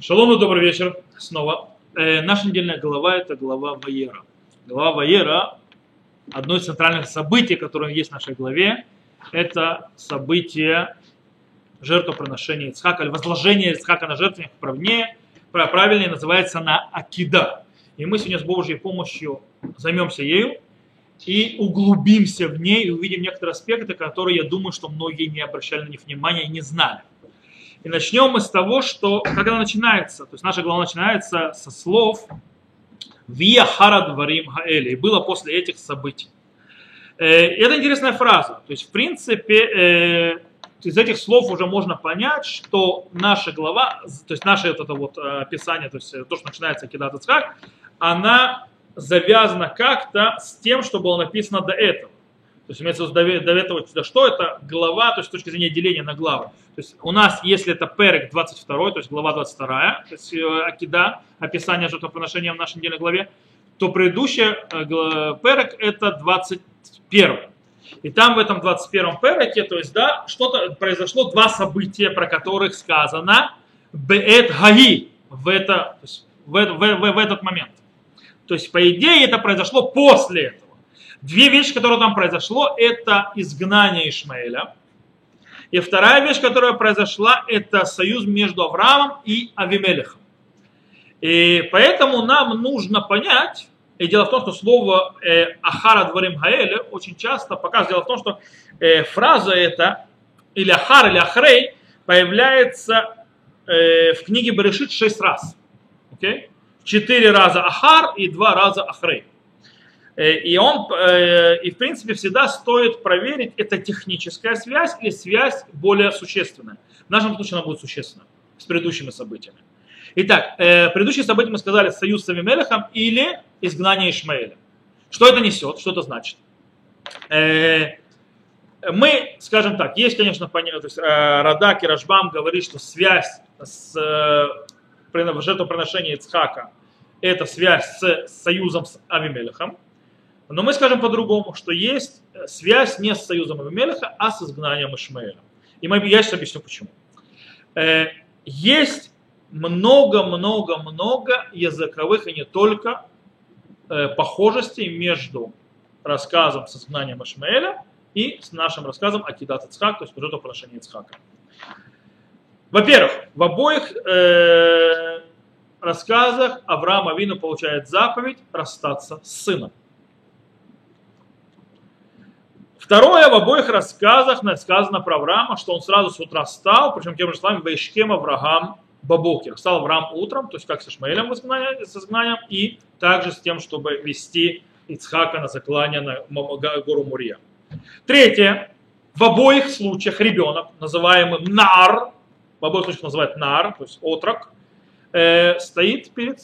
Шалом и добрый вечер снова. Э, наша недельная глава – это глава Ваера. Глава Ваера – одно из центральных событий, которое есть в нашей главе, это событие жертвоприношения Ицхака, или возложение Ицхака на жертвенник правнее, правильнее называется на Акида. И мы сегодня с Божьей помощью займемся ею и углубимся в ней и увидим некоторые аспекты, которые, я думаю, что многие не обращали на них внимания и не знали. И начнем мы с того, что она начинается. То есть наша глава начинается со слов «Вия харад варим хаэли». И было после этих событий. Э, это интересная фраза. То есть, в принципе, э, из этих слов уже можно понять, что наша глава, то есть наше вот это вот э, описание, то есть то, что начинается Кидат Ицхак, она завязана как-то с тем, что было написано до этого. То есть имеется в виду до, до этого, да, что это глава, то есть с точки зрения деления на главы. То есть у нас, если это перек 22, то есть глава 22, то есть э, Акида, описание жертвоприношения в нашей недельной главе, то предыдущий э, перек это 21. И там в этом 21 переке, то есть, да, что-то произошло, два события, про которых сказано Беэт Гаи в, это, в, в, в, в этот момент. То есть, по идее, это произошло после этого. Две вещи, которые там произошло, это изгнание Ишмаэля. И вторая вещь, которая произошла, это союз между Авраамом и Авимелехом. И поэтому нам нужно понять, и дело в том, что слово э, Ахара Дворим Хаэле очень часто показывает, дело в том, что э, фраза эта, или Ахар, или Ахрей, появляется э, в книге Берешит шесть раз. Okay? Четыре раза Ахар и два раза Ахрей. Э, и он, э, и в принципе всегда стоит проверить, это техническая связь или связь более существенная. В нашем случае она будет существенна с предыдущими событиями. Итак, э, предыдущие события мы сказали союз с Авимелехом или изгнание Ишмаэля. Что это несет, что это значит? Мы, скажем так, есть, конечно, понятно, то есть Радак и Рашбам говорит, что связь с жертвоприношением Ицхака это связь с союзом с Авимелехом. Но мы скажем по-другому, что есть э, связь не с союзом Авимелеха, а с изгнанием Ишмаэля. И я сейчас объясню почему. Э, есть много-много-много языковых и не только э, похожестей между рассказом с изгнанием Ишмаэля и с нашим рассказом о Кидат Ицхак, то есть жертвоприношение Ицхака. Во-первых, в обоих рассказах Авраам Авину получает заповедь расстаться с сыном. Второе, в обоих рассказах сказано про Авраама, что он сразу с утра встал, причем тем же словами, Вейшкем Авраам Бабокер. Встал Авраам утром, то есть как с Ишмаэлем с изгнанием, и также с тем, чтобы вести Ицхака на заклание на гору Мурия. Третье, в обоих случаях ребенок, называемый Нар, в обоих случаях называют Нар, то есть отрок, э, стоит перед,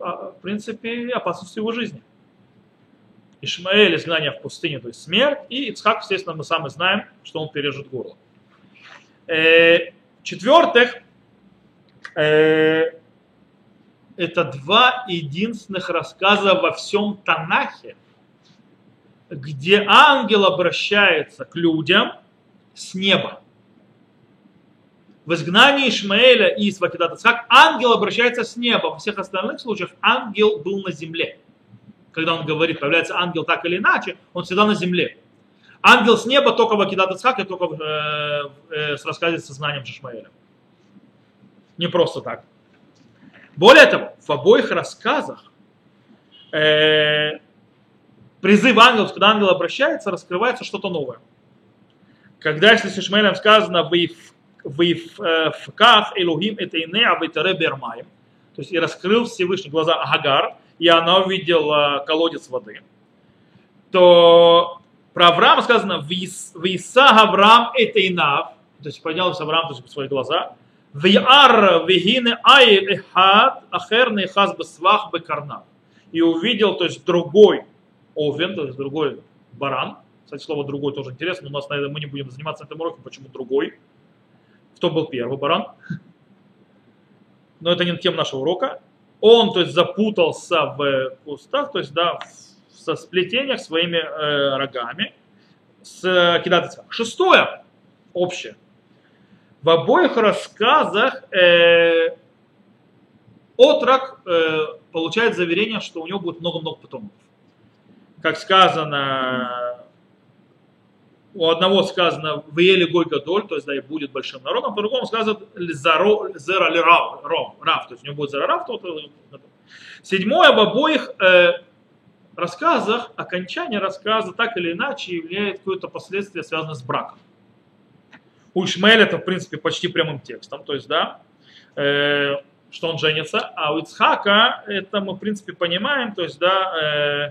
а, в принципе, опасностью его жизни. Ишмаэль изгнание в пустыне, то есть смерть, и Ицхак, естественно, мы сами знаем, что он пережит горло. Э, четвертых, э, это два единственных рассказа во всем Танахе, где ангел обращается к людям с неба. В изгнании Ишмаэля и Свакидат Ицхак ангел обращается с неба. Во всех остальных случаях ангел был на земле когда он говорит, появляется ангел так или иначе, он всегда на земле. Ангел с неба только в Акидат Ицхак и только э, э, с рассказе со знанием Шишмаэля. Не просто так. Более того, в обоих рассказах э, призыв ангелов, когда ангел обращается, раскрывается что-то новое. Когда, если с Ишмаэлем сказано в «Вифках Элухим это ине абитаре бермаем», то есть и раскрыл Всевышний глаза Агар, и она увидела колодец воды, то про Авраама сказано «Виса Авраам это инав», то есть поднялся Авраам то есть, в свои глаза, «Виар вегине айр эхад ахер нехаз бесвах бекарнав». И увидел, то есть другой овен, то есть другой баран. Кстати, слово «другой» тоже интересно, но у нас на мы не будем заниматься этим уроком, почему другой. Кто был первый баран? Но это не тема нашего урока он, то есть, запутался в кустах, то есть, да, со сплетениях своими э, рогами с э, кидатицем. Шестое, общее. В обоих рассказах э, отрок э, получает заверение, что у него будет много-много потомков. Как сказано, у одного сказано в Еле Гой то есть да, и будет большим народом, по другому сказано Зера ли Рав, Рав, то есть у него будет Зера Рав, то, Седьмое, в обоих э, рассказах, окончание рассказа так или иначе является какое-то последствие, связанное с браком. У Ишмаэля это, в принципе, почти прямым текстом, то есть, да, э, что он женится, а у Ицхака это мы, в принципе, понимаем, то есть, да, э,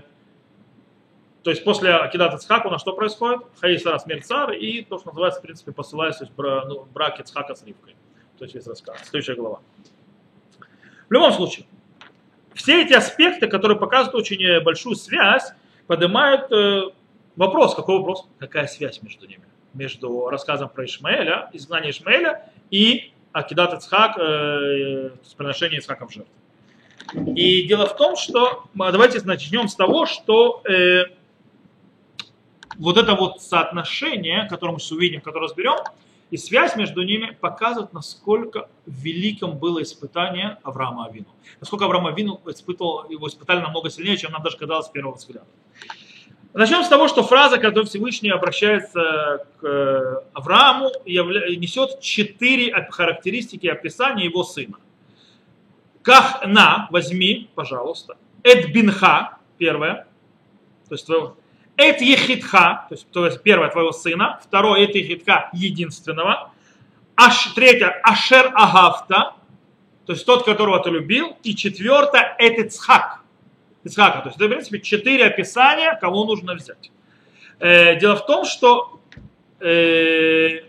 то есть после Акидат Ицхака у нас что происходит? Хаисара смерть цар и то, что называется, в принципе, посылается то есть, ну, брак Ицхака с Ривкой. То есть весь рассказ. Следующая глава. В любом случае, все эти аспекты, которые показывают очень большую связь, поднимают э, вопрос. Какой вопрос? Какая связь между ними? Между рассказом про Ишмаэля, изгнание Ишмаэля и Акидат Ицхак, э, приношение Ицхака в жертву. И дело в том, что давайте начнем с того, что э, вот это вот соотношение, которое мы сейчас увидим, которое разберем, и связь между ними показывает, насколько великим было испытание Авраама Авину. Насколько Авраам Авину испытывал, его испытали намного сильнее, чем нам даже казалось с первого взгляда. Начнем с того, что фраза, когда Всевышний обращается к э, Аврааму, несет четыре характеристики описания его сына. Ках на, возьми, пожалуйста. Эд бинха, первое, то есть Эт ехидха, то есть, то есть первое твоего сына, второе эт ехидха единственного, аш, третье ашер агафта, то есть тот, которого ты любил, и четвертое эт ицхак, Ицхака. То есть это, в принципе, четыре описания, кого нужно взять. Э, дело в том, что э,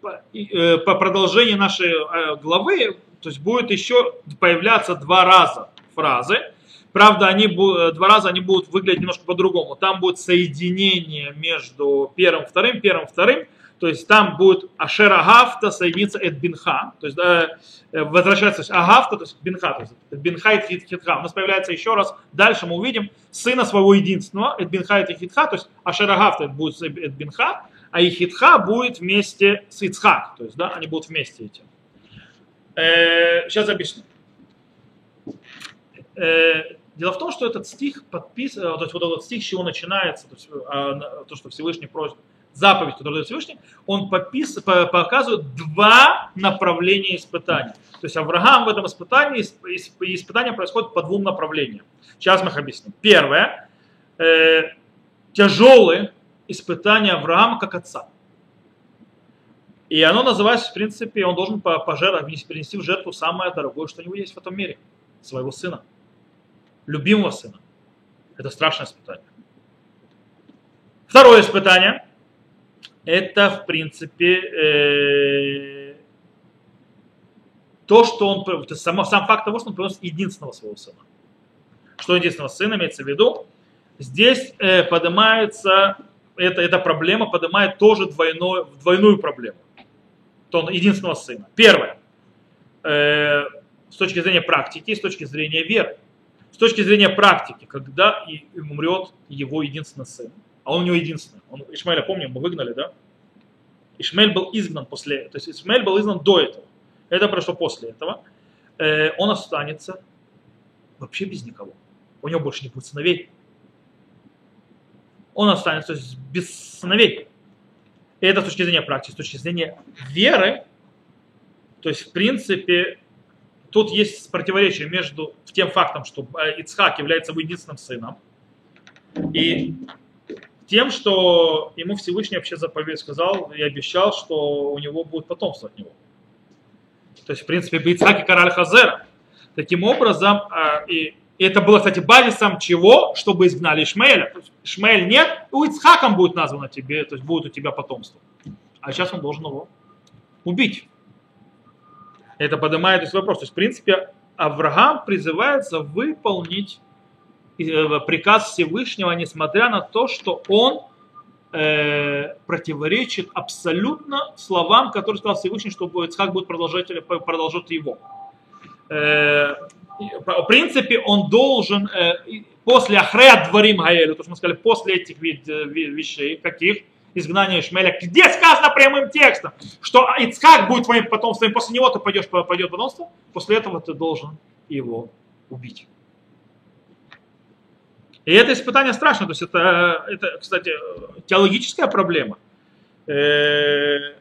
по, э, по продолжению нашей э, главы, то есть будет еще появляться два раза фразы, Правда, они два раза они будут выглядеть немножко по-другому. Там будет соединение между первым, вторым, первым, вторым. То есть там будет Ашера Гафта соединиться Эд Бинха. То есть э, возвращается Агафта, то есть Бинха. То есть Бинха и Хитха. У нас появляется еще раз. Дальше мы увидим сына своего единственного, Эд Бинха и Хитха. То есть Ашера Гафта будет Эд Бинха, а Ихитха будет вместе с Ицхак. То есть да, они будут вместе эти. Э, сейчас объясню. Э, Дело в том, что этот стих подписан, э, то есть вот этот стих, с чего начинается, то, есть, а, то что Всевышний просит, заповедь, которую дает Всевышний, он подпис, показывает два направления испытаний. То есть Авраам в этом испытании, испытание происходит по двум направлениям. Сейчас мы их объясним. Первое, э, тяжелые испытания Авраама как отца. И оно называется, в принципе, он должен пожертвовать, принести в жертву самое дорогое, что у него есть в этом мире, своего сына любимого сына. Это страшное испытание. Второе испытание – это, в принципе, э, то, что он, то сам, сам факт того, что он приносит единственного своего сына. Что единственного сына имеется в виду? Здесь э, поднимается, это, эта проблема поднимает тоже двойную, двойную проблему. То он единственного сына. Первое, э, с точки зрения практики, с точки зрения веры с точки зрения практики, когда умрет его единственный сын, а он у него единственный. Он, Ишмаэля, помним, мы выгнали, да? Ишмаэль был изгнан после, то есть Ишмаэль был изгнан до этого. Это прошло после этого. Э, он останется вообще без никого. У него больше не будет сыновей. Он останется то есть, без сыновей. И это с точки зрения практики, с точки зрения веры, то есть, в принципе, тут есть противоречие между тем фактом, что э, Ицхак является его единственным сыном, и тем, что ему Всевышний вообще заповедь сказал и обещал, что у него будет потомство от него. То есть, в принципе, Ицхак и Король Хазера. Таким образом, э, и это было, кстати, базисом чего? Чтобы изгнали Ишмаэля. Ишмаэль нет, у Ицхаком будет названо тебе, то есть будет у тебя потомство. А сейчас он должен его убить это поднимает этот вопрос. То есть, в принципе, Авраам призывается выполнить э, приказ Всевышнего, несмотря на то, что он э, противоречит абсолютно словам, которые сказал Всевышний, что Ицхак будет продолжать, продолжать его. Э, в принципе, он должен после Ахрея Дворим Гаэлю, то, что мы сказали, после этих вид, вещей, каких? Изгнания Ишмаэля, где сказано прямым текстом, что Ицхак будет твоим потомством, и после него ты пойдешь, пойдет потомство, после этого ты должен его убить. И это испытание страшно, то есть это, это кстати, теологическая проблема. Э,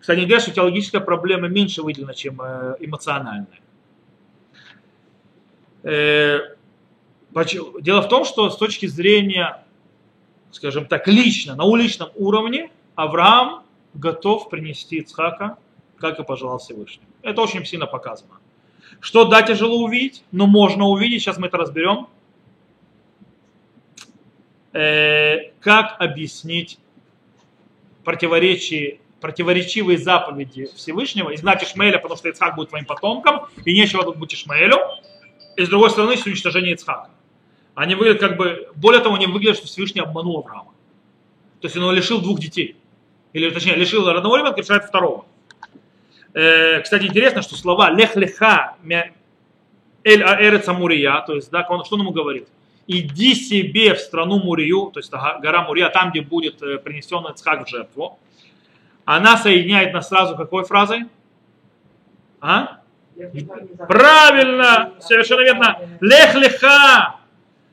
кстати, не говорят, что теологическая проблема меньше выделена, чем э, эмоциональная. Э, дело в том, что с точки зрения, скажем так, лично, на уличном уровне, Авраам готов принести Ицхака, как и пожелал Всевышний. Это очень сильно показано. Что да, тяжело увидеть, но можно увидеть, сейчас мы это разберем. Э, как объяснить противоречие, противоречивые заповеди Всевышнего, изгнать Ишмаэля, потому что Ицхак будет твоим потомком, и нечего тут быть Ишмаэлю, и с другой стороны, уничтожение Ицхака. Они выглядят как бы, более того, они выглядят, что Всевышний обманул Авраама. То есть он лишил двух детей. Или, точнее, лишил родного ребенка, лишает второго. Э, кстати, интересно, что слова лех леха эль аэрец Мурия, то есть, да, он, что он ему говорит? Иди себе в страну Мурию, то есть гора Мурия, там, где будет э, принесен Ицхак в жертву. Она соединяет нас сразу какой фразой? А? Правильно, совершенно верно. Лех леха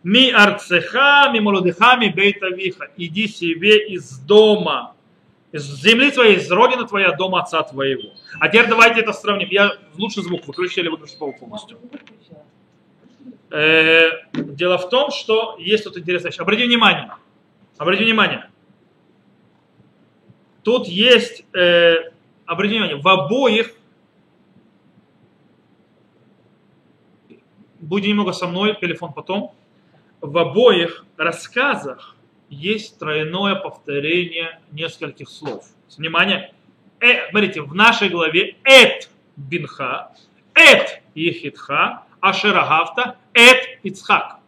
ми арцеха, ми молодеха, ми бейта виха. Иди себе из дома из земли твоей, из родины твоей, дома отца твоего. А теперь давайте это сравним. Я лучше звук выключили, выключу полностью. Э, дело в том, что есть тут интересная вещь. Обратите внимание. Обратите внимание. Тут есть, э, обратите внимание, в обоих, будьте немного со мной, телефон потом, в обоих рассказах есть тройное повторение нескольких слов. Внимание, э, смотрите, в нашей главе эт бинха, эт ехидха, ашерагавта, эт ицхак.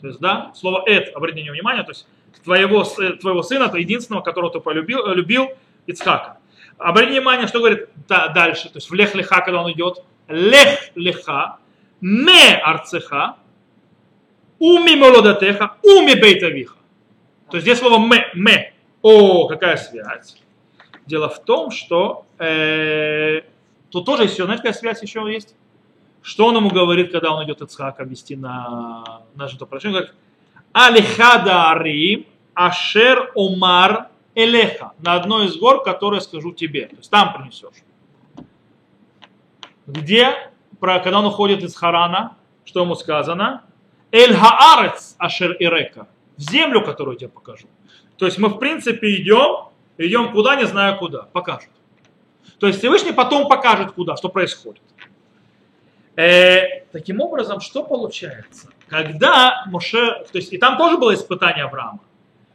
То есть, да, слово эт, обратите внимание, то есть твоего, твоего сына, то единственного, которого ты полюбил, любил, Ицхака. Обратите внимание, что говорит да, дальше, то есть в лех леха, когда он идет, лех леха, ме арцеха, уми молодатеха, уми бейтавиха. То есть здесь слово «ме», «ме». О, какая связь. Дело в том, что э, тут тоже еще, знаете, какая связь еще есть? Что он ему говорит, когда он идет Ицхака вести на, на жертвоприношение? Говорит, Алихада Арим Ашер Омар Элеха. На одной из гор, которые скажу тебе. То есть там принесешь. Где, про, когда он уходит из Харана, что ему сказано? Эль Хаарец Ашер Ирека в землю, которую я тебе покажу. То есть мы в принципе идем, идем куда, не знаю куда, покажет. То есть Всевышний потом покажет куда, что происходит. Э, таким образом, что получается? Когда Моше, то есть и там тоже было испытание Авраама.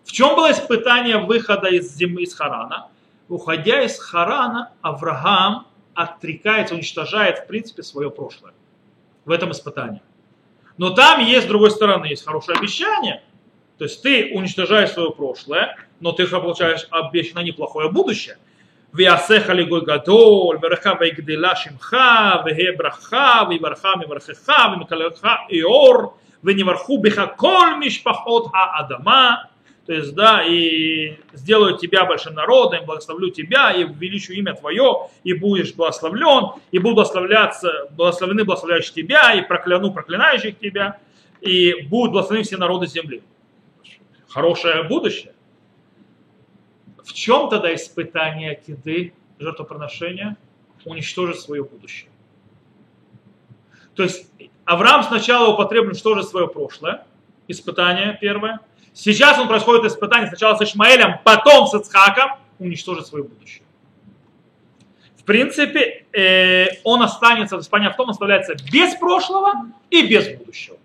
В чем было испытание выхода из земли, из Харана? Уходя из Харана, Авраам отрекается, уничтожает в принципе свое прошлое в этом испытании. Но там есть, с другой стороны, есть хорошее обещание – то есть ты уничтожаешь свое прошлое, но ты же получаешь обещанное неплохое будущее. ויעשיך לגוי גדול, ורך ויגדלה שמך, ויהיה ברכה, ויברך מברכך, ומקללך איור, ונברכו בך כל משפחות האדמה. То есть, да, и сделаю тебя большим народом, благословлю тебя, и увеличу имя твое, и будешь благословлен, и буду благословляться, благословлены благословляющие тебя, и прокляну проклинающих тебя, и будут благословены все народы земли хорошее будущее. В чем тогда испытание киды, жертвоприношения? Уничтожить свое будущее. То есть Авраам сначала употребил уничтожить свое прошлое, испытание первое. Сейчас он происходит испытание сначала с Ишмаэлем, потом с Ицхаком, уничтожить свое будущее. В принципе, э, он останется, испытание в том оставляется без прошлого и без будущего.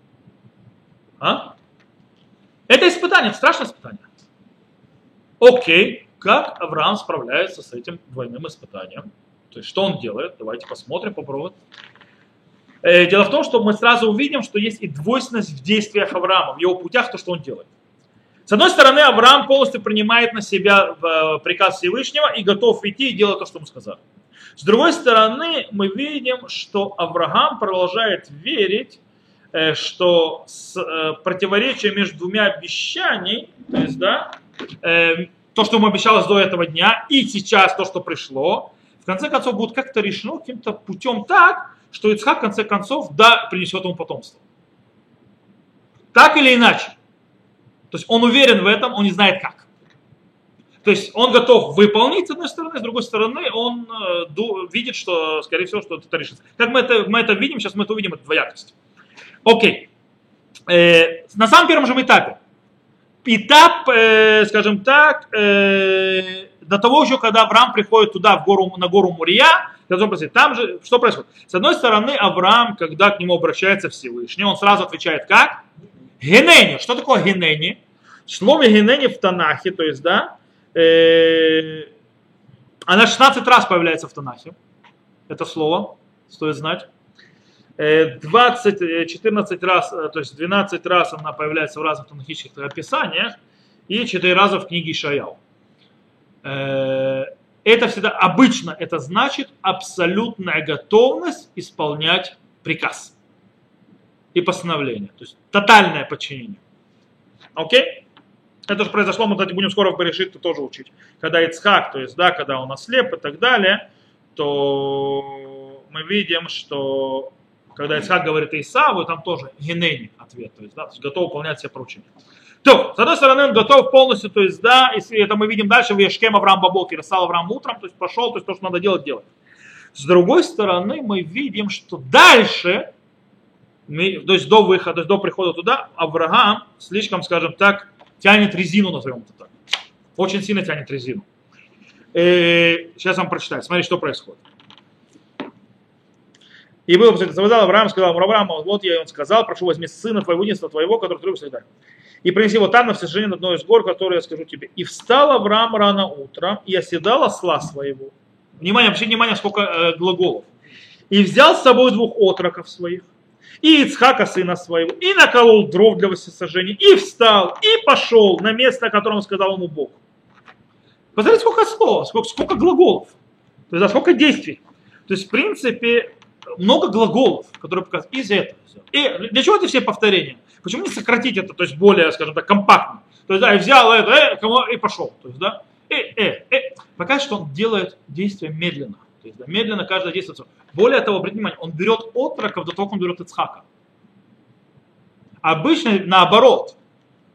А? Это испытание, страшное испытание. Окей, как Авраам справляется с этим двойным испытанием? То есть что он делает? Давайте посмотрим, попробуем. Э, дело в том, что мы сразу увидим, что есть и двойственность в действиях Авраама, в его путях, то, что он делает. С одной стороны, Авраам полностью принимает на себя э, приказ Всевышнего и готов идти и делать то, что ему сказали. С другой стороны, мы видим, что Авраам продолжает верить Э, что э, противоречие между двумя обещаниями, то есть, да, то, что ему обещалось до этого дня, и сейчас то, что пришло, в конце концов будет как-то решено каким-то путем так, что Ицхак в конце концов да принесет ему потомство. Так или иначе. То есть он уверен в этом, он не знает как. То есть он готов выполнить с одной стороны, с другой стороны он э, видит, что, скорее всего, что это решится. Как мы это, мы это видим, сейчас мы это увидим, это двоякость. Окей. Э, на самом первом же этапе. Этап, э, скажем так, э, до того еще, когда Авраам приходит туда, в гору, на гору Мурия, там же что происходит? С одной стороны, Авраам, когда к нему обращается Всевышний, он сразу отвечает как? Генени. Что такое генени? Слово генени в Танахе, то есть, да, э, она 16 раз появляется в Танахе. Это слово, стоит знать. 20, 14 э, раз, то есть 12 раз она появляется в разных танахических описаниях и 4 раза в книге Шаяу. Э, это всегда, обычно это значит абсолютная готовность исполнять приказ и постановление. То есть тотальное подчинение. Окей? Это же произошло, мы, кстати, будем скоро в Берешит тоже учить. Когда Ицхак, то есть, да, когда он ослеп и так далее, то мы видим, что когда Ицхак говорит Исаву, там тоже генени ответ, то есть, да, то есть готов выполнять все поручения. То, с одной стороны, он готов полностью, то есть, да, и это мы видим дальше в Ешкем Авраам Бабокер, стал Авраам утром, то есть пошел, то есть то, что надо делать, делать. С другой стороны, мы видим, что дальше, то есть до выхода, до прихода туда, Авраам слишком, скажем так, тянет резину, назовем это так. Очень сильно тянет резину. И э, сейчас вам прочитаю. Смотрите, что происходит. И было сказал Авраам, сказал Авраам, вот я, и он сказал, прошу возьми сына твоего, единства твоего, который ты любишь, так И принеси его там на всесожжение на одной из гор, которую я скажу тебе. И встал Авраам рано утром, и оседал осла своего. Внимание, вообще внимание, сколько э, глаголов. И взял с собой двух отроков своих, и Ицхака сына своего, и наколол дров для всесожжения, и встал, и пошел на место, о котором сказал ему Бог. Посмотрите, сколько слов, сколько, сколько глаголов, то есть, да, сколько действий. То есть, в принципе, много глаголов, которые показывают из этого. И для чего эти все повторения? Почему не сократить это, то есть более, скажем так, компактно? То есть, да, и взял это, э, и пошел. То есть, да, э, э, э. Пока что он делает действие медленно. То есть, да, медленно каждое действие. Более того, обратите внимание, он берет отроков до того, как он берет Ицхака. Обычно наоборот.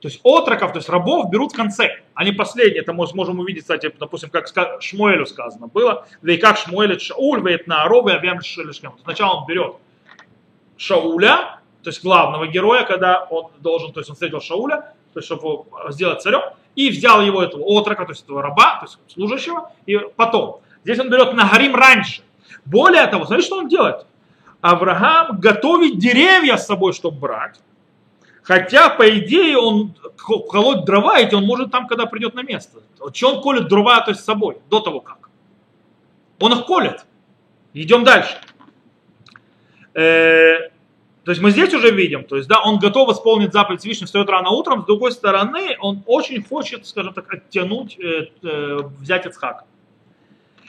То есть отроков, то есть рабов берут в конце, не последние. Это мы можем увидеть, кстати, допустим, как Шмуэлю сказано было. Да и как Шмуэль Шауль, веет на Аровы, Авиам Шелешкем. Сначала он берет Шауля, то есть главного героя, когда он должен, то есть он встретил Шауля, то есть чтобы сделать царем, и взял его этого отрока, то есть этого раба, то есть служащего, и потом. Здесь он берет Нагарим раньше. Более того, смотрите, что он делает. Авраам готовит деревья с собой, чтобы брать. Хотя, по идее, он колоть дрова, эти он может там, когда придет на место. Че он колет дрова то есть, с собой, до того как? Он их колет. Идем дальше. Э, то есть мы здесь уже видим, то есть, да, он готов исполнить заповедь Всевышнего, встает рано утром, с другой стороны, он очень хочет, скажем так, оттянуть, э, э, взять Ицхака.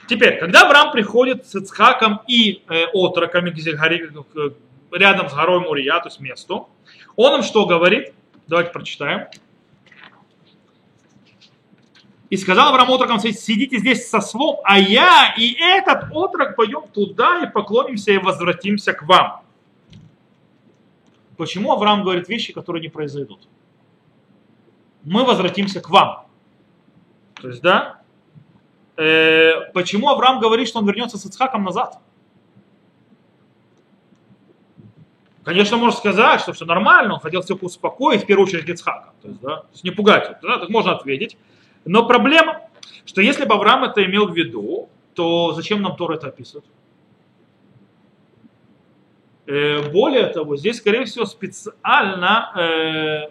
Теперь, когда Авраам приходит с Ицхаком и э, отроками рядом с горой Мурия, то есть месту, он им что говорит? Давайте прочитаем. И сказал Авраам отрокам, сидите здесь со слом, а я и этот отрок пойдем туда и поклонимся и возвратимся к вам. Почему Авраам говорит вещи, которые не произойдут? Мы возвратимся к вам. То есть, да? Э, почему Авраам говорит, что он вернется с Ицхаком назад? Конечно, можно сказать, что все нормально, он хотел всех успокоить, в первую очередь Ицхака, то есть, да, не пугать, да, так можно ответить. Но проблема, что если бы Авраам это имел в виду, то зачем нам Тор это описывает? Э, более того, здесь, скорее всего, специально, э,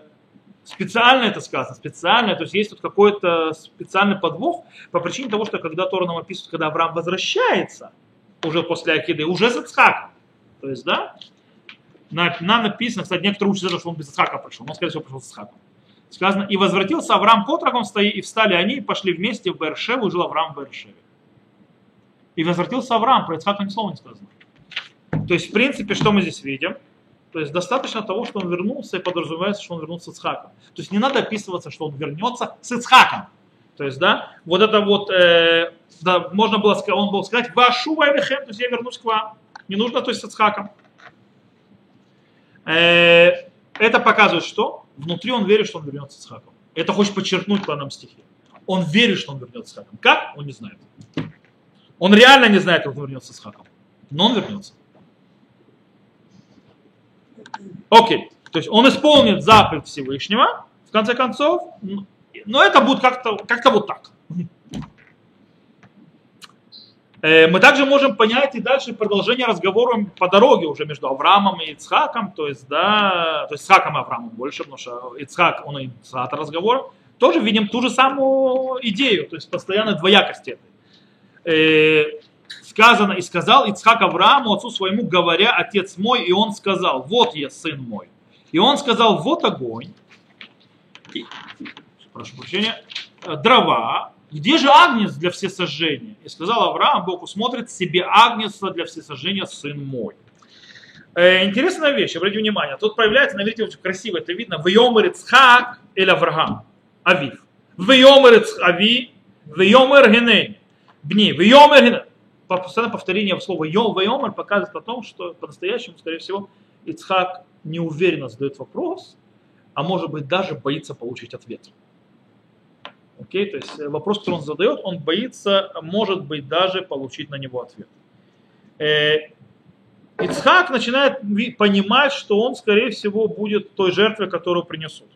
специально это сказано, специально, то есть есть тут какой-то специальный подвох по причине того, что когда Тора нам описывает, когда Авраам возвращается уже после Акиды, уже с Ицхаком, то есть, да, на, на написано, кстати, некоторые учатся, что он без Исхака пришел, но, скорее всего, пришел с Исхаком. Сказано, и возвратился Авраам к отрокам и встали они, и пошли вместе в Бершеву, и жил Авраам в Бершеве. И возвратился Авраам, про Исхака ни слова не сказано. То есть, в принципе, что мы здесь видим? То есть достаточно того, что он вернулся, и подразумевается, что он вернулся с Ицхаком. То есть не надо описываться, что он вернется с Ицхаком. То есть, да, вот это вот, э, да, можно было сказать, он был сказать, вашу вайвехем, то есть я вернусь к вам. не нужно, то есть с Ицхаком. Э, это показывает, что внутри он верит, что он вернется с Ицхаком. Это хочет подчеркнуть по нам стихи. Он верит, что он вернется с Ицхаком. Как? Он не знает. Он реально не знает, как он вернется с Ицхаком. Но он вернется. Окей. То есть он исполнит заповедь Всевышнего, в конце концов, но это будет как-то как вот так. Э, мы также можем понять и дальше продолжение разговора по дороге уже между Авраамом и Ицхаком, то есть, да, то есть Ицхаком и Авраамом больше, потому что Ицхак, он инициатор разговора, тоже видим ту же самую идею, то есть постоянной двоякости. Сказано и сказал Ицхак Аврааму, отцу своему, говоря, отец мой, и он сказал, вот я сын мой. И он сказал, вот огонь, прошу прощения, э, дрова, где же агнец для всесожжения? И сказал Авраам, Бог усмотрит себе агнеца для всесожжения, сын мой. Э, интересная вещь, обратите внимание, тут проявляется, наверное, очень красиво, это видно, в Ицхак или Авраам, Авив. В Йомер Ави, в Йомер Генень, Бни, в Йомер. Постоянное повторение слова Йом, в Йомер показывает о том, что по-настоящему, скорее всего, Ицхак неуверенно задает вопрос, а может быть даже боится получить ответ. Окей, то есть э, вопрос, который он задает, он боится, может быть, даже получить на него ответ. Э, Ицхак начинает понимать, что он, скорее всего, будет той жертвой, которую принесут.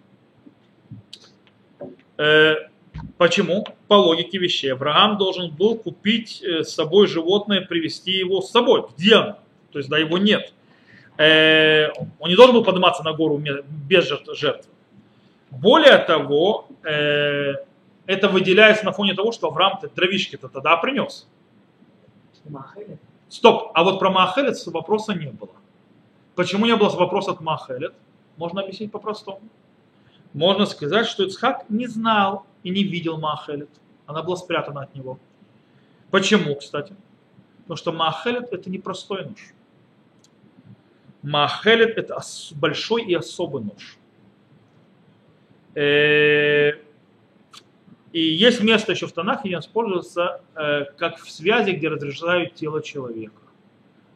Э, почему? По логике вещей. Авраам должен был купить с собой животное, привести его с собой. Где оно? То есть, да, его нет. Он не должен был подниматься на гору без жертвы. Более того, это выделяется на фоне того, что Авраам дровишки-то тогда принес. Стоп, а вот про Махелет вопроса не было. Почему не было вопроса от Махелет? Можно объяснить по-простому. Можно сказать, что Ицхак не знал и не видел Махелет. Она была спрятана от него. Почему, кстати? Потому что Махелет это не простой нож. Махелет это большой и особый нож. Э, и есть место еще в Танахе, где он используется э, как в связи, где разрезают тело человека.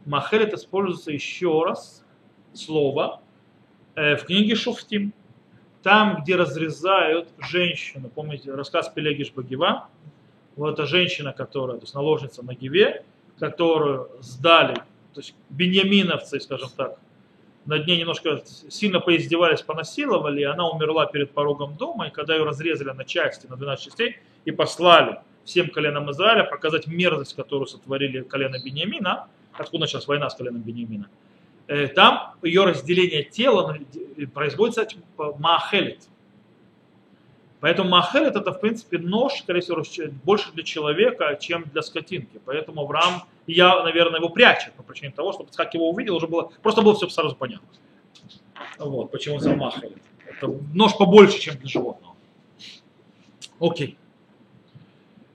Махелет используется еще раз, слово, э, в книге Шуфтим. Там, где разрезают женщину, помните рассказ Пелегиш Багива, вот эта женщина, которая, то есть наложница на Гиве, которую сдали, то есть беньяминовцы, скажем так, над ней немножко сильно поиздевались, понасиловали, и она умерла перед порогом дома, и когда ее разрезали на части, на 12 частей, и послали всем коленам Израиля показать мерзость, которую сотворили колено Бениамина, откуда началась война с коленом Бениамина, э, там ее разделение тела производится маахелит. Поэтому махелет это в принципе нож, скорее всего, больше для человека, чем для скотинки. Поэтому Авраам, я, наверное, его прячет по причине того, что как его увидел, уже было, просто было все сразу понятно. Вот, почему он махелет. Это нож побольше, чем для животного. Окей.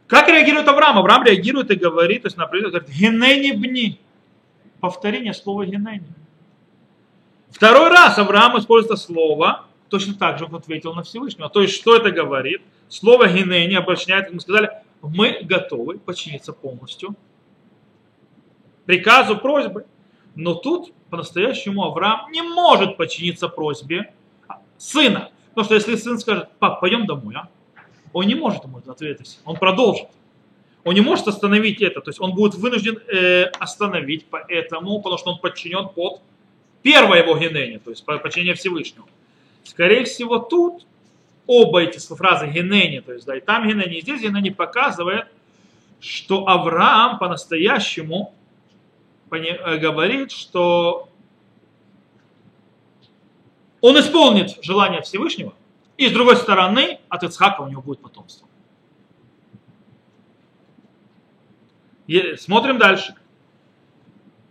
Как реагирует Авраам? Авраам реагирует и говорит, то есть, например, говорит, генени бни. Повторение слова генени. Второй раз Авраам использует это слово, точно так же он ответил на Всевышнего. То есть, что это говорит? Слово генени обращает, мы сказали, мы готовы подчиниться полностью приказу, просьбы. Но тут по-настоящему Авраам не может подчиниться просьбе сына. Потому что если сын скажет, пап, пойдем домой, а? он не может ему ответить, он продолжит. Он не может остановить это, то есть он будет вынужден э, остановить поэтому, потому что он подчинен под первое его генение, то есть подчинение Всевышнему. Скорее всего, тут оба эти фразы генени, то есть да, и там генени, и здесь генени показывает, что Авраам по-настоящему э, говорит, что он исполнит желание Всевышнего, и с другой стороны, от Ицхака у него будет потомство. Смотрим дальше.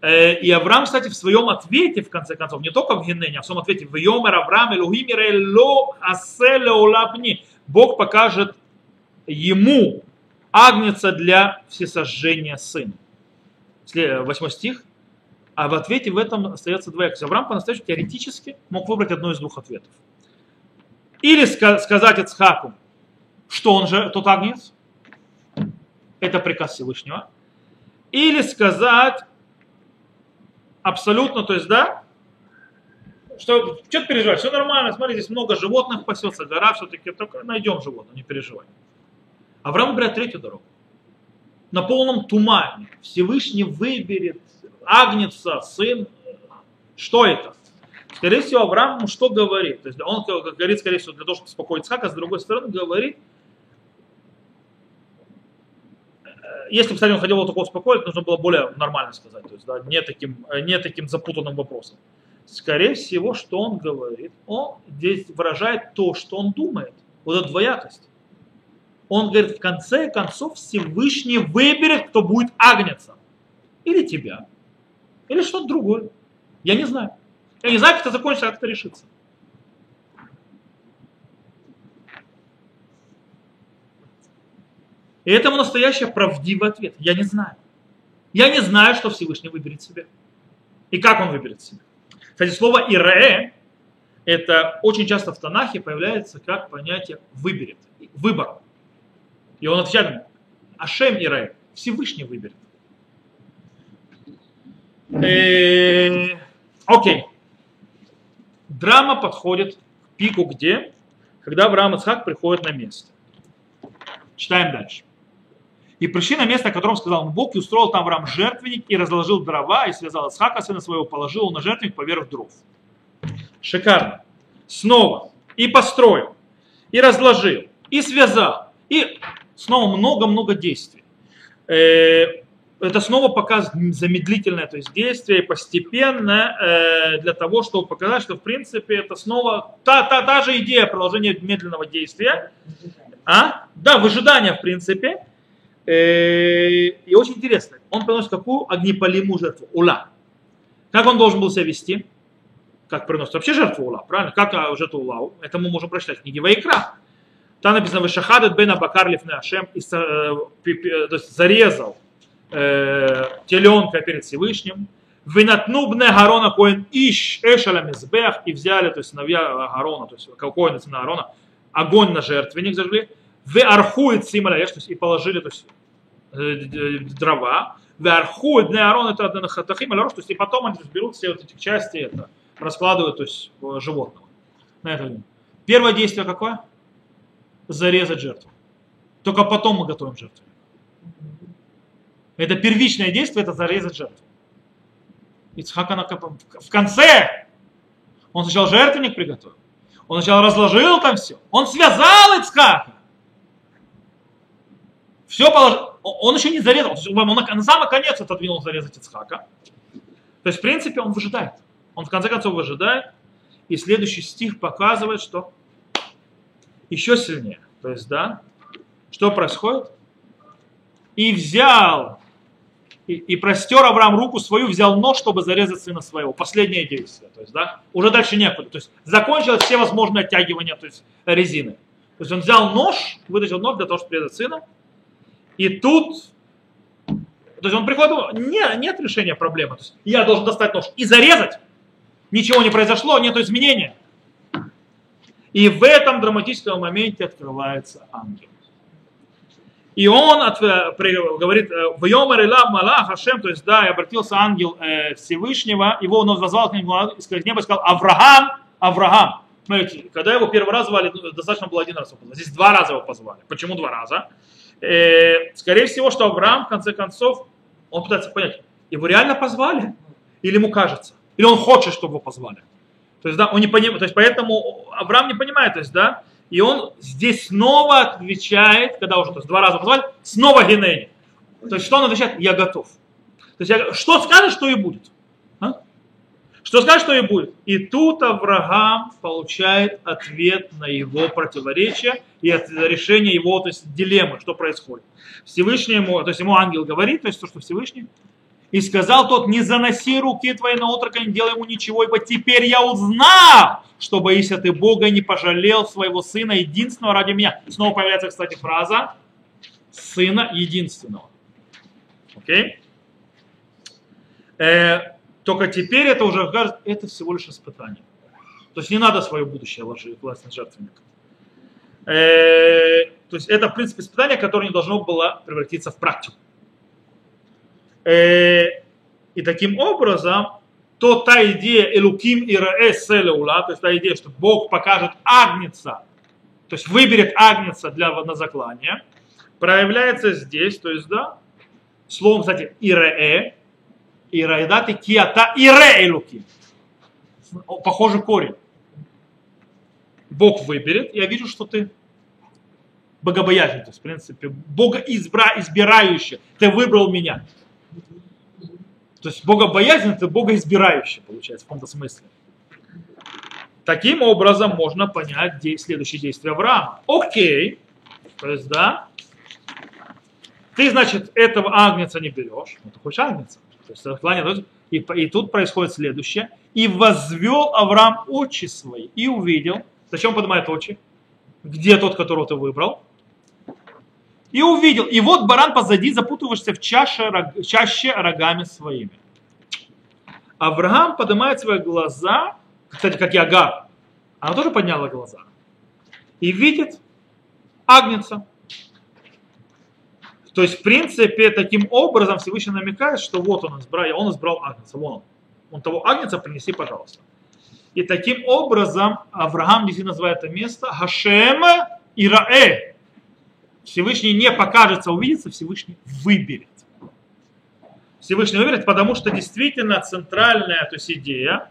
Э, и Авраам, кстати, в своем ответе, в конце концов, не только в Генене, а в своем ответе, в Йомер Авраам Элухимир Эло Аселе Олапни, Бог покажет ему агнца для всесожжения сына. Восьмой стих. А в ответе в этом остается двояк. Авраам по-настоящему теоретически мог выбрать одно из двух ответов. Или сказать Ицхаку, что он же тот агнец, это приказ Всевышнего. Или сказать, абсолютно, то есть, да, что, что ты переживаешь, все нормально, смотри, здесь много животных пасется, гора все-таки, только найдем животных, не переживай. Авраам выбирает третью дорогу. На полном тумане. Всевышний выберет Агнеца, сын. Что это? Скорее всего, Авраам что говорит? То есть он говорит, скорее всего, для того, чтобы успокоить Исхака, а с другой стороны говорит, если бы, кстати, он хотел только успокоить, нужно было более нормально сказать, то есть, да, не таким, не таким запутанным вопросом. Скорее всего, что он говорит, он здесь выражает то, что он думает. Вот эта двоякость. Он говорит, в конце концов Всевышний выберет, кто будет агнецом. Или тебя, или что-то другое. Я не знаю. Я не знаю, как это закончится, как это решится. И этому настоящий правдивый ответ. Я не знаю. Я не знаю, что Всевышний выберет себе. И как он выберет себе. Кстати, слово «ире» это очень часто в Танахе появляется как понятие «выберет», «выбор». И он отвечает, Ашем Ире, Всевышний выберет. Э, окей. Драма подходит к пику где? Когда Авраам Ицхак приходит на место. Читаем дальше. И пришли на место, о котором сказал Бог, и устроил там Авраам жертвенник, и разложил дрова, и связал Исхака, сына своего, положил на жертвенник поверх дров. Шикарно. Снова. И построил, и разложил, и связал, и снова много-много действий. Э, это снова показывает замедлительное то есть действие, постепенно, э, для того, чтобы показать, что в принципе это снова та, та, та же идея продолжения медленного действия. А? Да, выжидание в принципе. Э, и очень интересно, он приносит какую огнепалимую жертву? Ула. Как он должен был себя вести? Как приносит вообще жертву ула, правильно? Как а, жертву ула? Это мы можем прочитать в книге Вайкра. Там написано, Вишахадет бен Абакар лифне Ашем, и, э, то есть зарезал э, теленка перед Всевышним. Винатнубне Гарона Коин Иш Эшаля Мизбех, и взяли, то есть сыновья Гарона, то есть Коина сына Гарона, огонь на жертвенник зажгли. В архует Сималя, то есть и положили, то есть э, дрова. В архует не Арон это Хатахим, то есть и потом они берут все вот эти части, это раскладывают, то есть животного. На это. Первое действие какое? зарезать жертву. Только потом мы готовим жертву. Это первичное действие, это зарезать жертву. Ицхак в конце он сначала жертвенник приготовил. Он сначала разложил там все. Он связал Ицхака. Все положил. Он еще не зарезал. Он на самый конец отодвинул зарезать Ицхака. То есть, в принципе, он выжидает. Он в конце концов выжидает. И следующий стих показывает, что еще сильнее. То есть, да, что происходит? И взял, и, и простер Авраам руку свою, взял нож, чтобы зарезать сына своего. Последнее действие. То есть, да, уже дальше некуда. То есть, закончилось все возможные оттягивания то есть, резины. То есть, он взял нож, вытащил нож для того, чтобы резать сына. И тут, то есть, он приходит, не, нет решения проблемы. То есть, я должен достать нож и зарезать. Ничего не произошло, нет изменения. И в этом драматическом моменте открывается ангел. И он от, при, говорит, э, в Илав Малах Хашем, то есть, да, и обратился ангел э, Всевышнего, его он назвал к нему из неба и сказал, Авраам, Авраам. Смотрите, когда его первый раз звали, достаточно было один раз его позвали. Здесь два раза его позвали. Почему два раза? Э, скорее всего, что Авраам, в конце концов, он пытается понять, его реально позвали? Или ему кажется? Или он хочет, чтобы его позвали? То есть, да, он не понимает, то есть, поэтому Авраам не понимает, то есть, да, и он здесь снова отвечает, когда уже, то есть, два раза позвали, снова Генени. То есть, что он отвечает? Я готов. То есть, я, что скажет, что и будет. Что скажет, что и будет. И тут Авраам получает ответ на его противоречие и решение его, то есть, дилеммы, что происходит. Всевышний ему, то есть, ему ангел говорит, то есть, то, что Всевышний и сказал тот, не заноси руки твои на отрока, не делай ему ничего, ибо теперь я узнал, что боишься ты Бога и не пожалел своего сына единственного ради меня. Снова появляется, кстати, фраза сына единственного. Окей? Э, только теперь это уже кажется, это всего лишь испытание. То есть не надо свое будущее ложить, класть на жертвенник. Э, то есть это, в принципе, испытание, которое не должно было превратиться в практику. Э, и таким образом то та идея Элуким и Раэ Селеула, то есть та идея, что Бог покажет Агнца, то есть выберет Агнца для водозаклания, проявляется здесь, то есть, да, словом, кстати, Ираэ, Ираэдат и Киата Ире Элуким. Похожий корень. Бог выберет, я вижу, что ты богобоязнен, то есть, в принципе, Бога избра, избирающий, ты выбрал меня. То есть богобоязнь это богоизбирающий, получается, в каком-то смысле. Таким образом можно понять следующие действия Авраама. Окей, то есть, да, ты, значит, этого агнца не берешь, ну ты хочешь агнца. То есть, и, и тут происходит следующее. И возвел Авраам очи свои и увидел. Зачем поднимает очи? Где тот, которого ты выбрал? И увидел. И вот баран позади, запутываешься в чаше, чаще рогами своими. Авраам поднимает свои глаза, кстати, как и Агар. Она тоже подняла глаза. И видит Агнца. То есть, в принципе, таким образом Всевышний намекает, что вот он избрал, он избрал Агнца, вон он. Он того Агнца принеси, пожалуйста. И таким образом Авраам действительно называет это место Хашем Ираэ. Всевышний не покажется, увидится, Всевышний выберет. Всевышний выберет, потому что действительно центральная то есть идея,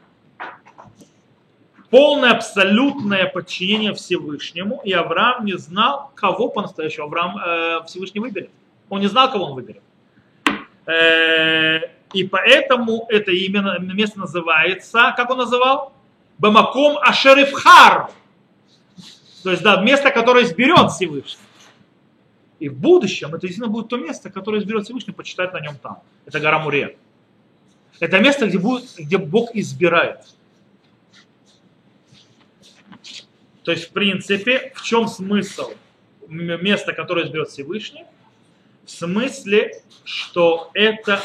полное абсолютное подчинение Всевышнему, и Авраам не знал, кого по-настоящему Авраам э, Всевышний выберет. Он не знал, кого он выберет. Э, и поэтому это именно место называется, как он называл? Бамаком Ашерифхар. То есть, да, место, которое изберет Всевышний. И в будущем это действительно будет то место, которое изберет Всевышний, почитать на нем там. Это гора Муре. Это место, где, будет, где Бог избирает. То есть, в принципе, в чем смысл места, которое изберет Всевышний? В смысле, что это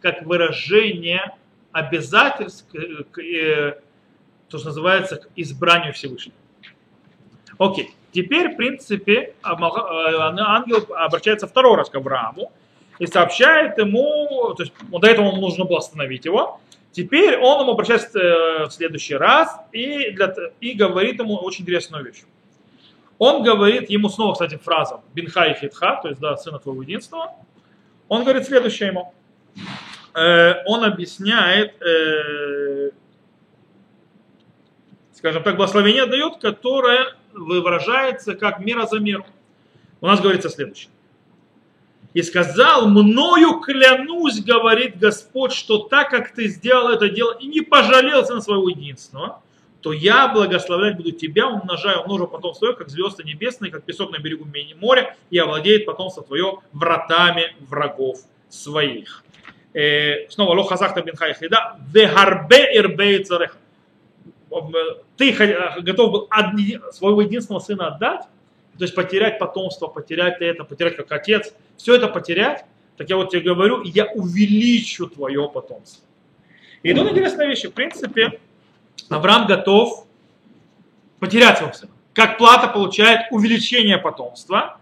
как выражение обязательств, э, то, что называется, к избранию Всевышнего. Окей. Теперь, в принципе, э, ангел обращается второй раз к Аврааму и сообщает ему, то есть до этого нужно было остановить его, теперь он ему обращается э, в следующий раз и, для, и говорит ему очень интересную вещь. Он говорит ему снова, кстати, фраза «бинха и хитха», то есть да, сына твоего единства. Он говорит следующее ему. Э, он объясняет, скажем так, благословение дает, которое выражается как мера за меру. У нас говорится следующее. И сказал, мною клянусь, говорит Господь, что так как ты сделал это дело и не пожалелся на своего единственного, то я благословлять буду тебя, умножаю, умножу потомство твое, как звезды небесные, как песок на берегу моря, и овладеет потомство твое вратами врагов своих. Э, снова лохазахта бинха ихлида, вехарбе ирбе цареха ты готов был своего единственного сына отдать, то есть потерять потомство, потерять это, потерять как отец, все это потерять, так я вот тебе говорю, я увеличу твое потомство. И тут интересная вещь, в принципе, Авраам готов потерять сына. Как плата получает увеличение потомства,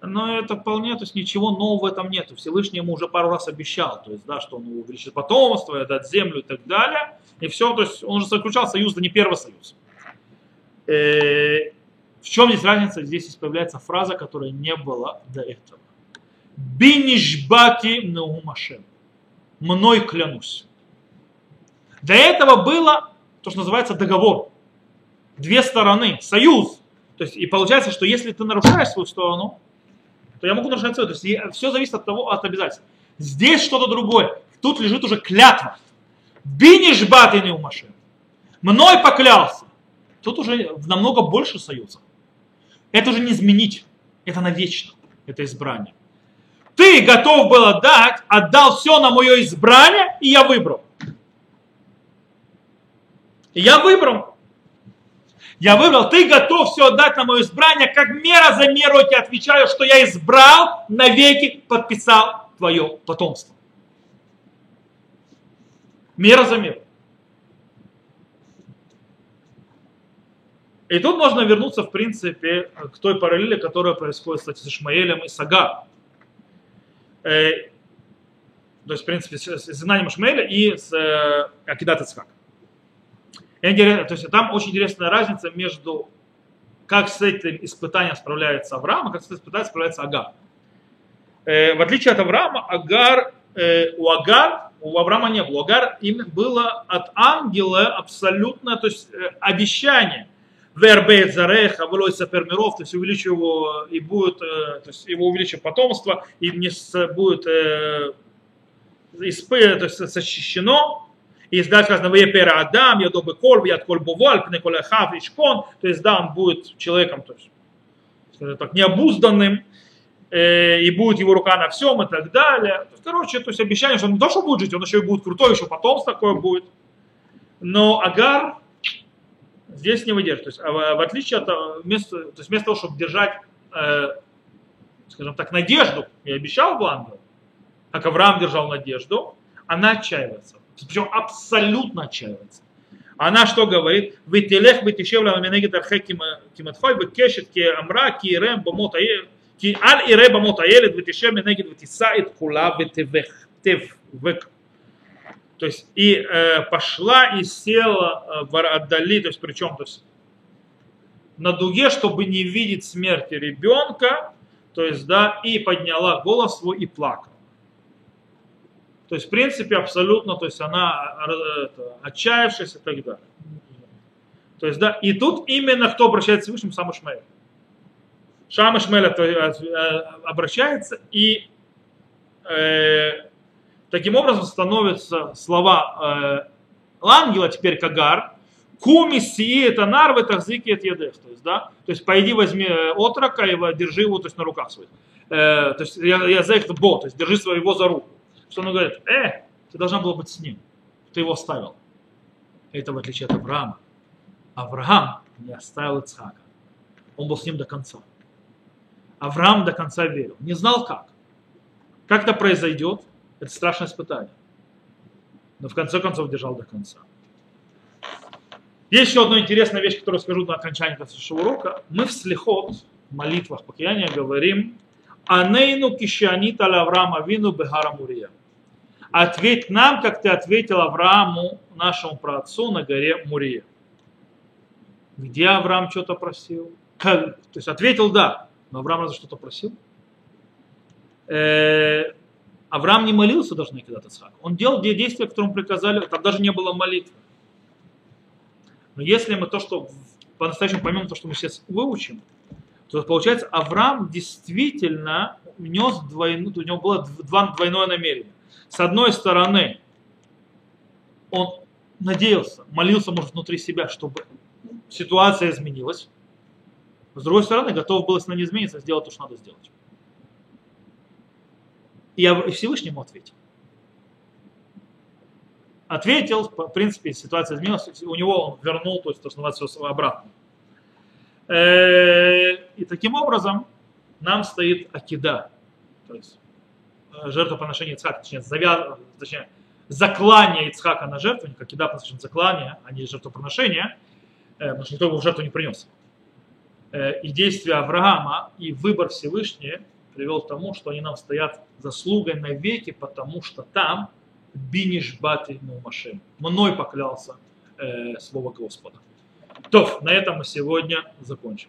но это вполне, то есть ничего нового в этом нет. Всевышний ему уже пару раз обещал, то есть, да, что он увеличит потомство, дать землю и так далее. И все, то есть он уже заключал союз, да не первый союз. Э, в чем здесь разница? Здесь появляется фраза, которая не была до этого. Бинишбати наумашем. Мной клянусь. До этого было то, что называется договор. Две стороны, союз. То есть, и получается, что если ты нарушаешь свою сторону, то я могу нарушать свою. То есть все зависит от того, от обязательств. Здесь что-то другое. Тут лежит уже клятва. Биниш баты не умаши. Мной поклялся. Тут уже намного больше союза. Это уже не изменить. Это навечно. Это избрание. Ты готов был отдать, отдал все на мое избрание, и я выбрал. Я выбрал. Я выбрал, ты готов все отдать на мое избрание, как мера за меру я тебе отвечаю, что я избрал, навеки подписал твое потомство. Мера за меру. И тут можно вернуться, в принципе, к той параллели, которая происходит, кстати, с Ишмаэлем и Сага. Э, То есть, в принципе, с изгнанием Шмеля и с э, Акидат Ицхак. То есть там очень интересная разница между как с этим испытанием справляется Авраам, а как с этим испытанием справляется Агар. Э, в отличие от Авраама, Агар, э, у Агар, у Авраама не было. У Агар именно было от ангела абсолютно, то есть э, обещание. Вербейт зареха, влой сапермиров, то есть увеличу его и будет, э, то есть его увеличу потомство, и не с- будет э, испы- то есть защищено, и да, сказано, в Епера Адам, я добы кол, я коль буваль, пне коль хав, ишкон, то есть да, он будет человеком, то есть, скажем так, необузданным, э, и будет его рука на всем и так далее. Короче, то есть обещание, что он не то, что будет жить, он еще и будет крутой, еще потомство такое будет. Но Агар здесь не выдержит. То есть, а в отличие от э, вместо, то есть вместо того, чтобы держать, э, скажем так, надежду, я обещал бы ангел, как Авраам держал надежду, она отчаивается. Причем абсолютно отчаивается. Она что говорит? Витилех витишевля менегит архе киматхой, векешет ки амра, ки ирем бамот аель, ки аль ире бамот аелет, витишев менегит витисаит кула витивех. теввек. То есть и э, пошла и села э, в отдали, то есть причем, то есть на дуге, чтобы не видеть смерти ребенка, то есть, да, и подняла голос свой и плакала. То есть, в принципе, абсолютно, то есть она э, это, отчаявшись и так далее. То есть, да, и тут именно кто обращается к Всевышнему, сам Ишмаэль. Шам Ишмаэль э, обращается, и э, таким образом становятся слова э, ангела теперь Кагар, Куми сии это нар в это зики едех. То есть, да, то есть пойди возьми э, отрока и держи его то есть, на руках своих. Э, то есть я, я за это бо, то есть держи своего за руку. Что он говорит, э, ты должна была быть с ним, ты его оставил. Это в отличие от Авраама. Авраам не оставил Ицхака. Он был с ним до конца. Авраам до конца верил. Не знал как. Как это произойдет, это страшное испытание. Но в конце концов держал до конца. Есть еще одна интересная вещь, которую скажу на окончании нашего урока. Мы в слихот, в молитвах покаяния говорим «Анейну кишанит аля Авраама вину бехара Мурия». Ответь нам, как ты ответил Аврааму, нашему праотцу, на горе Мурия. Где Авраам что-то просил? То есть ответил да, но Авраам разве что-то просил? Э, Авраам не молился даже на Икидат Ицхак. Он делал те действия, которые ему приказали, там даже не было молитвы. Но если мы то, что по-настоящему поймем то, что мы сейчас выучим, то получается Авраам действительно внес двойную, у него было дв- два, двойное намерение. С одной стороны, он надеялся, молился, может, внутри себя, чтобы ситуация изменилась. С другой стороны, готов был, если она не изменится, сделать то, что надо сделать. И я- и Всевышний ему ответил. Ответил, в принципе, ситуация изменилась, у него он вернул, то есть, то, что называется, всё обратно. Э, И таким образом нам стоит акида, то есть э, жертвоприношение Ицхака, точнее, завя... точнее заклание Ицхака на жертвенник, акида, значит, заклание, а не жертвоприношение, э, потому что никто его в жертву не принес. Э, И действия Авраама, и выбор Всевышнего привел к тому, что они нам стоят заслугой навеки, потому что там биниш бати мумашем. Мной поклялся э, слово Господа. То, на этом мы сегодня закончим.